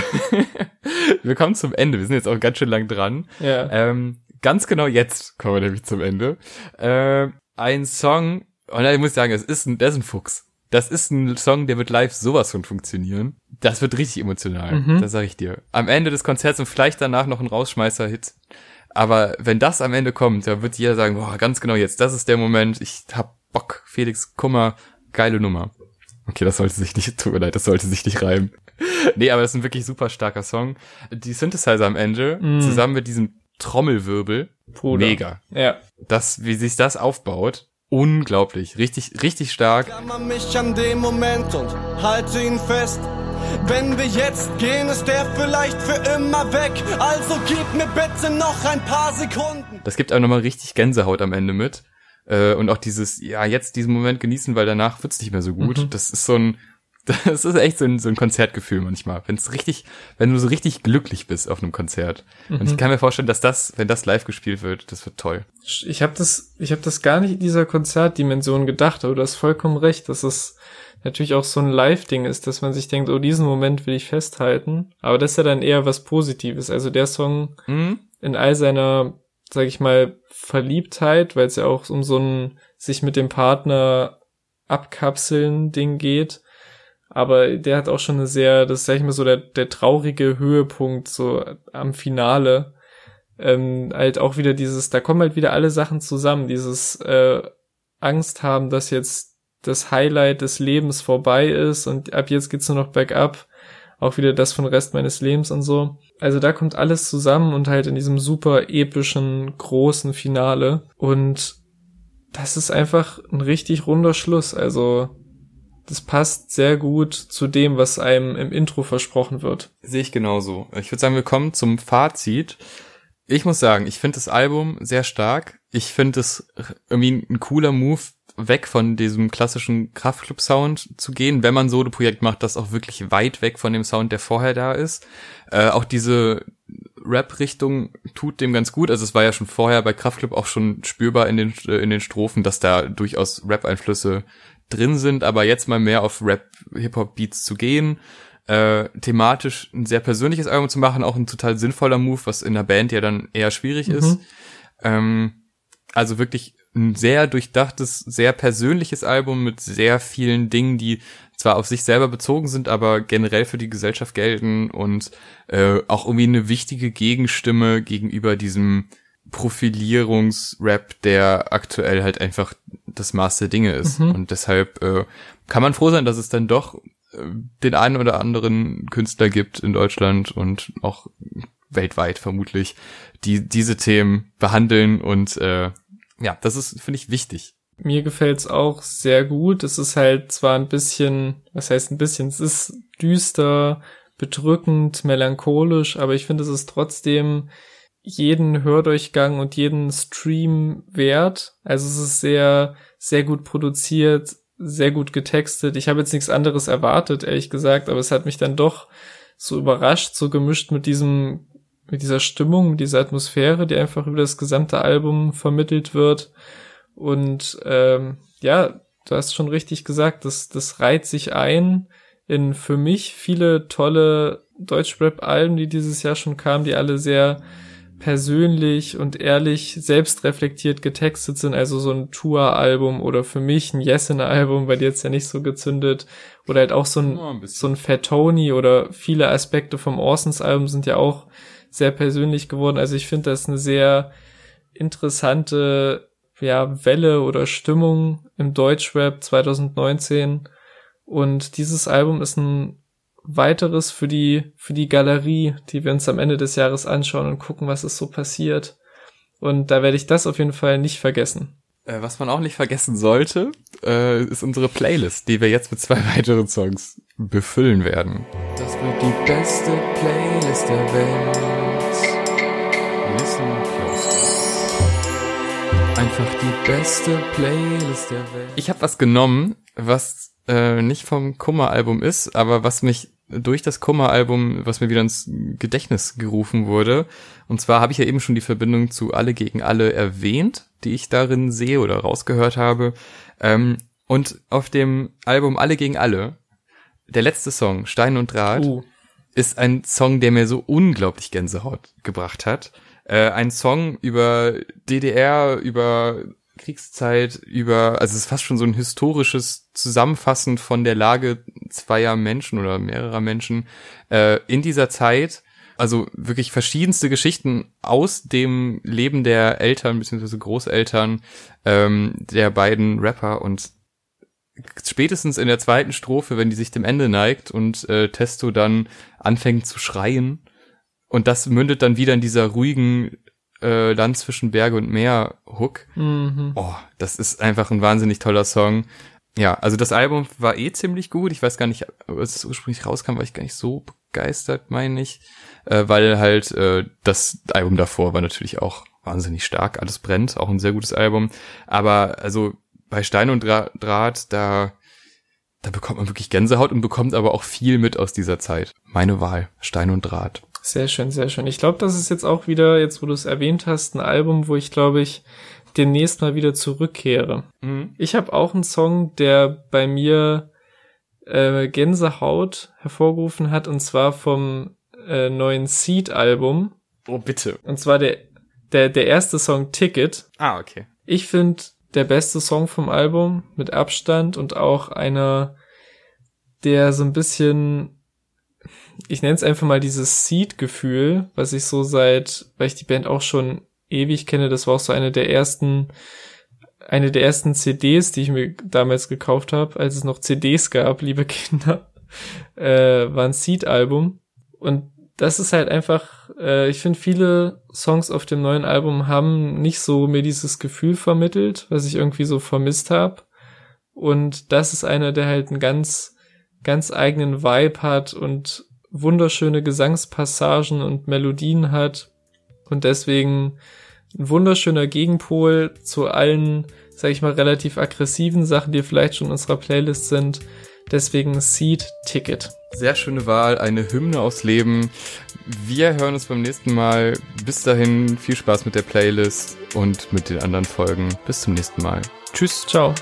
wir kommen zum Ende, wir sind jetzt auch ganz schön lang dran. Ja. Ähm, ganz genau jetzt kommen wir nämlich zum Ende. Äh, ein Song, und ich muss sagen, es ist ein, das ist ein Fuchs das ist ein Song, der wird live sowas von funktionieren. Das wird richtig emotional, mhm. das sag ich dir. Am Ende des Konzerts und vielleicht danach noch ein Rausschmeißer-Hit. Aber wenn das am Ende kommt, da wird jeder sagen, boah, ganz genau jetzt, das ist der Moment, ich hab Bock, Felix Kummer, geile Nummer. Okay, das sollte sich nicht, tut mir leid, das sollte sich nicht reimen. nee, aber das ist ein wirklich super starker Song. Die Synthesizer am Ende, mm. zusammen mit diesem Trommelwirbel, Bruder. mega. Ja. Das, wie sich das aufbaut, unglaublich, richtig, richtig stark. Klammer mich an den Moment und halte ihn fest. Wenn wir jetzt gehen, ist er vielleicht für immer weg. Also gib mir bitte noch ein paar Sekunden. Das gibt einem nochmal richtig Gänsehaut am Ende mit. Äh, und auch dieses, ja, jetzt diesen Moment genießen, weil danach wird's nicht mehr so gut. Mhm. Das ist so ein, das ist echt so ein, so ein Konzertgefühl manchmal. Wenn es richtig, wenn du so richtig glücklich bist auf einem Konzert. Mhm. Und ich mhm. kann mir vorstellen, dass das, wenn das live gespielt wird, das wird toll. Ich habe das, ich habe das gar nicht in dieser Konzertdimension gedacht, aber du hast vollkommen recht, dass es natürlich auch so ein Live-Ding ist, dass man sich denkt, oh, diesen Moment will ich festhalten. Aber das ist ja dann eher was Positives. Also der Song mhm. in all seiner, sag ich mal, Verliebtheit, weil es ja auch um so ein sich mit dem Partner abkapseln Ding geht, aber der hat auch schon eine sehr, das sag ich mal so der, der traurige Höhepunkt so am Finale. Ähm, halt auch wieder dieses, da kommen halt wieder alle Sachen zusammen, dieses äh, Angst haben, dass jetzt das Highlight des Lebens vorbei ist und ab jetzt geht's nur noch bergab. Auch wieder das von Rest meines Lebens und so. Also da kommt alles zusammen und halt in diesem super epischen, großen Finale. Und das ist einfach ein richtig runder Schluss. Also das passt sehr gut zu dem, was einem im Intro versprochen wird. Sehe ich genauso. Ich würde sagen, wir kommen zum Fazit. Ich muss sagen, ich finde das Album sehr stark. Ich finde es irgendwie ein cooler Move, weg von diesem klassischen Kraftclub-Sound zu gehen, wenn man so ein Projekt macht, das auch wirklich weit weg von dem Sound, der vorher da ist. Äh, auch diese Rap-Richtung tut dem ganz gut. Also es war ja schon vorher bei Kraftclub auch schon spürbar in den, in den Strophen, dass da durchaus Rap-Einflüsse drin sind, aber jetzt mal mehr auf Rap, Hip-Hop-Beats zu gehen, äh, thematisch ein sehr persönliches Album zu machen, auch ein total sinnvoller Move, was in der Band ja dann eher schwierig mhm. ist. Ähm, also wirklich ein sehr durchdachtes, sehr persönliches Album mit sehr vielen Dingen, die zwar auf sich selber bezogen sind, aber generell für die Gesellschaft gelten und äh, auch irgendwie eine wichtige Gegenstimme gegenüber diesem Profilierungsrap, der aktuell halt einfach das Maß der Dinge ist. Mhm. Und deshalb äh, kann man froh sein, dass es dann doch äh, den einen oder anderen Künstler gibt in Deutschland und auch weltweit vermutlich, die diese Themen behandeln und äh, ja, das ist, finde ich, wichtig. Mir gefällt's auch sehr gut. Es ist halt zwar ein bisschen, was heißt ein bisschen, es ist düster, bedrückend, melancholisch, aber ich finde, es ist trotzdem jeden Hördurchgang und jeden Stream wert. Also es ist sehr, sehr gut produziert, sehr gut getextet. Ich habe jetzt nichts anderes erwartet, ehrlich gesagt, aber es hat mich dann doch so überrascht, so gemischt mit diesem, mit dieser Stimmung, mit dieser Atmosphäre, die einfach über das gesamte Album vermittelt wird. Und ähm, ja, du hast schon richtig gesagt, das, das reiht sich ein in für mich viele tolle Deutschrap-Alben, die dieses Jahr schon kamen, die alle sehr persönlich und ehrlich selbstreflektiert getextet sind, also so ein Tour-Album oder für mich ein Yesin-Album, bei dir jetzt ja nicht so gezündet, oder halt auch so ein, oh, ein so ein Fat Tony oder viele Aspekte vom Orsons-Album sind ja auch sehr persönlich geworden. Also ich finde das eine sehr interessante ja, Welle oder Stimmung im Deutschrap 2019. Und dieses Album ist ein weiteres für die, für die Galerie, die wir uns am Ende des Jahres anschauen und gucken, was ist so passiert. Und da werde ich das auf jeden Fall nicht vergessen. Äh, was man auch nicht vergessen sollte, äh, ist unsere Playlist, die wir jetzt mit zwei weiteren Songs befüllen werden. Das wird die beste Playlist der Welt. Listen close. Einfach die beste Playlist der Welt. Ich habe was genommen, was äh, nicht vom Kummer-Album ist, aber was mich durch das Kummer-Album, was mir wieder ins Gedächtnis gerufen wurde. Und zwar habe ich ja eben schon die Verbindung zu Alle gegen Alle erwähnt, die ich darin sehe oder rausgehört habe. Ähm, und auf dem Album Alle gegen Alle, der letzte Song, Stein und Draht, uh. ist ein Song, der mir so unglaublich Gänsehaut gebracht hat. Äh, ein Song über DDR, über Kriegszeit über, also es ist fast schon so ein historisches Zusammenfassen von der Lage zweier Menschen oder mehrerer Menschen äh, in dieser Zeit. Also wirklich verschiedenste Geschichten aus dem Leben der Eltern bzw. Großeltern ähm, der beiden Rapper und spätestens in der zweiten Strophe, wenn die sich dem Ende neigt und äh, Testo dann anfängt zu schreien und das mündet dann wieder in dieser ruhigen äh, Land zwischen Berge und Meer Hook. Mhm. Oh, das ist einfach ein wahnsinnig toller Song. Ja, also das Album war eh ziemlich gut. Ich weiß gar nicht, als es ursprünglich rauskam, war ich gar nicht so begeistert, meine ich. Äh, weil halt äh, das Album davor war natürlich auch wahnsinnig stark. Alles brennt, auch ein sehr gutes Album. Aber also bei Stein und Dra Draht, da, da bekommt man wirklich Gänsehaut und bekommt aber auch viel mit aus dieser Zeit. Meine Wahl, Stein und Draht. Sehr schön, sehr schön. Ich glaube, das ist jetzt auch wieder, jetzt wo du es erwähnt hast, ein Album, wo ich glaube ich demnächst mal wieder zurückkehre. Mhm. Ich habe auch einen Song, der bei mir äh, Gänsehaut hervorgerufen hat, und zwar vom äh, neuen Seed-Album. Oh, bitte. Und zwar der, der, der erste Song Ticket. Ah, okay. Ich finde der beste Song vom Album mit Abstand und auch einer, der so ein bisschen ich nenne es einfach mal dieses Seed-Gefühl, was ich so seit, weil ich die Band auch schon ewig kenne, das war auch so eine der ersten, eine der ersten CDs, die ich mir damals gekauft habe, als es noch CDs gab, liebe Kinder, äh, war ein Seed-Album. Und das ist halt einfach, äh, ich finde, viele Songs auf dem neuen Album haben nicht so mir dieses Gefühl vermittelt, was ich irgendwie so vermisst habe. Und das ist einer, der halt einen ganz, ganz eigenen Vibe hat und wunderschöne Gesangspassagen und Melodien hat und deswegen ein wunderschöner Gegenpol zu allen, sag ich mal, relativ aggressiven Sachen, die vielleicht schon in unserer Playlist sind. Deswegen Seed Ticket. Sehr schöne Wahl, eine Hymne aufs Leben. Wir hören uns beim nächsten Mal. Bis dahin viel Spaß mit der Playlist und mit den anderen Folgen. Bis zum nächsten Mal. Tschüss. Ciao.